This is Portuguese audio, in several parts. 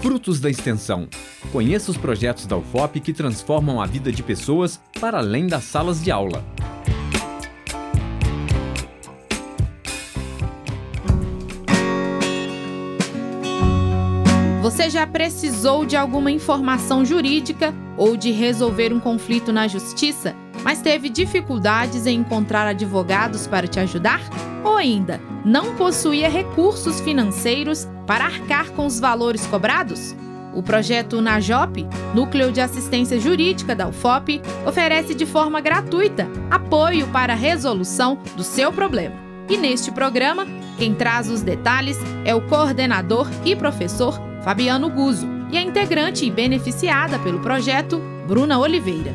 Frutos da Extensão. Conheça os projetos da UFOP que transformam a vida de pessoas para além das salas de aula. Você já precisou de alguma informação jurídica ou de resolver um conflito na justiça, mas teve dificuldades em encontrar advogados para te ajudar? Ou ainda, não possuía recursos financeiros para arcar com os valores cobrados? O projeto NAJOP, Núcleo de Assistência Jurídica da UFOP, oferece de forma gratuita apoio para a resolução do seu problema. E neste programa, quem traz os detalhes é o coordenador e professor Fabiano Guzo e a integrante e beneficiada pelo projeto, Bruna Oliveira.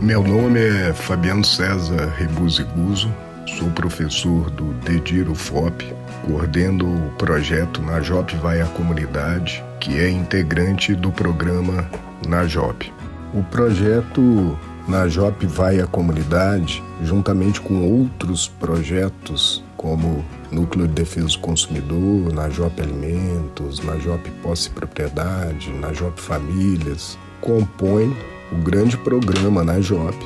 Meu nome é Fabiano César Rebuzzi Guzo, Sou professor do Dediro FOP, coordeno o projeto Najop Vai à Comunidade, que é integrante do programa Najop. O projeto Najop Vai à Comunidade, juntamente com outros projetos como Núcleo de Defesa do Consumidor, Najop Alimentos, Najop Posse e Propriedade, Najop Famílias, compõe o grande programa Najop,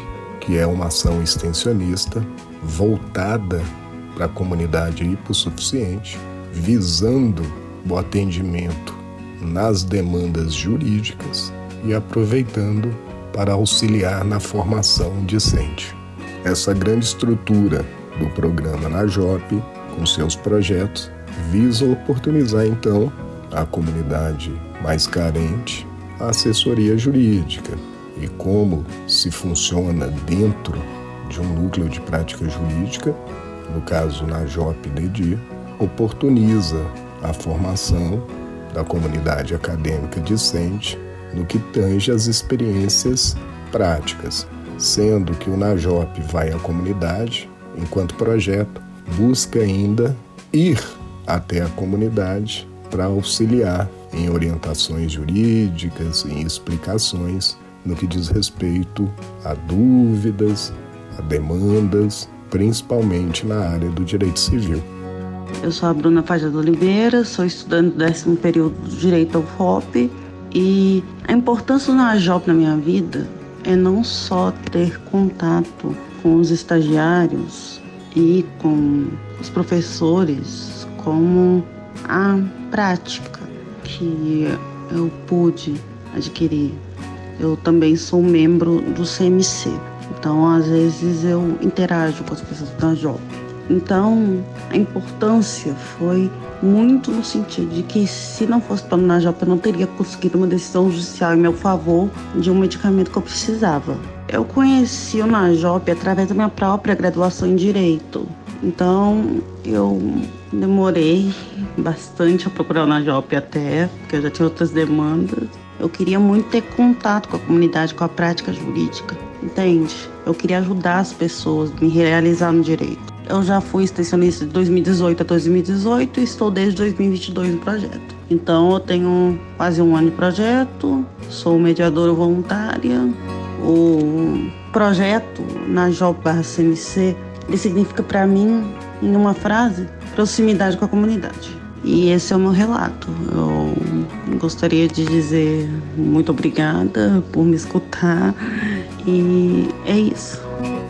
que é uma ação extensionista voltada para a comunidade hipossuficiente, visando o atendimento nas demandas jurídicas e aproveitando para auxiliar na formação discente. Essa grande estrutura do programa na JOP, com seus projetos, visa oportunizar então à comunidade mais carente a assessoria jurídica e como se funciona dentro de um núcleo de prática jurídica, no caso na JOP-DEDI, oportuniza a formação da comunidade acadêmica discente no que tange as experiências práticas, sendo que o NAJOP vai à comunidade, enquanto projeto, busca ainda ir até a comunidade para auxiliar em orientações jurídicas, em explicações no que diz respeito a dúvidas, a demandas, principalmente na área do direito civil. Eu sou a Bruna Fajada Oliveira, sou estudante do décimo período do Direito ao FOP e a importância do NAJOP na minha vida é não só ter contato com os estagiários e com os professores, como a prática que eu pude adquirir. Eu também sou membro do CMC, então, às vezes, eu interajo com as pessoas da JOP. Então, a importância foi muito no sentido de que se não fosse pelo Najop, eu não teria conseguido uma decisão judicial em meu favor de um medicamento que eu precisava. Eu conheci o Najop através da minha própria graduação em Direito. Então, eu demorei bastante a procurar o Najop até, porque eu já tinha outras demandas. Eu queria muito ter contato com a comunidade, com a prática jurídica entende? Eu queria ajudar as pessoas, me realizar no direito. Eu já fui extensionista de 2018 a 2018 e estou desde 2022 no projeto. Então eu tenho quase um ano de projeto, sou mediadora voluntária. O projeto na JOP-CMC ele significa para mim, em uma frase, proximidade com a comunidade. E esse é o meu relato. Eu gostaria de dizer muito obrigada por me escutar e é isso.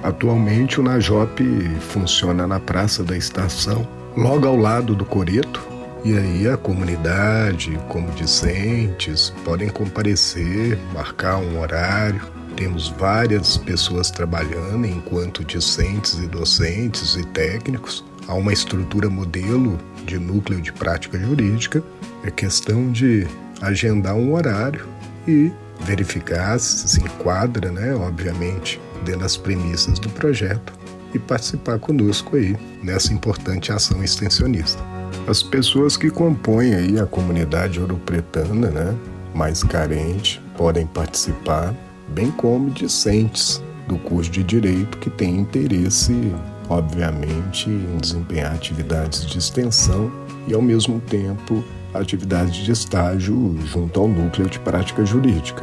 Atualmente o Najop funciona na Praça da Estação, logo ao lado do Coreto. E aí a comunidade, como discentes, podem comparecer, marcar um horário. Temos várias pessoas trabalhando enquanto discentes e docentes e técnicos. Há uma estrutura modelo de núcleo de prática jurídica. É questão de agendar um horário e verificar se se enquadra, né, obviamente, dentro das premissas do projeto e participar conosco aí nessa importante ação extensionista. As pessoas que compõem aí a comunidade ouropretana, né, mais carente, podem participar, bem como discentes do curso de direito que têm interesse, obviamente, em desempenhar atividades de extensão e ao mesmo tempo atividades de estágio junto ao núcleo de prática jurídica.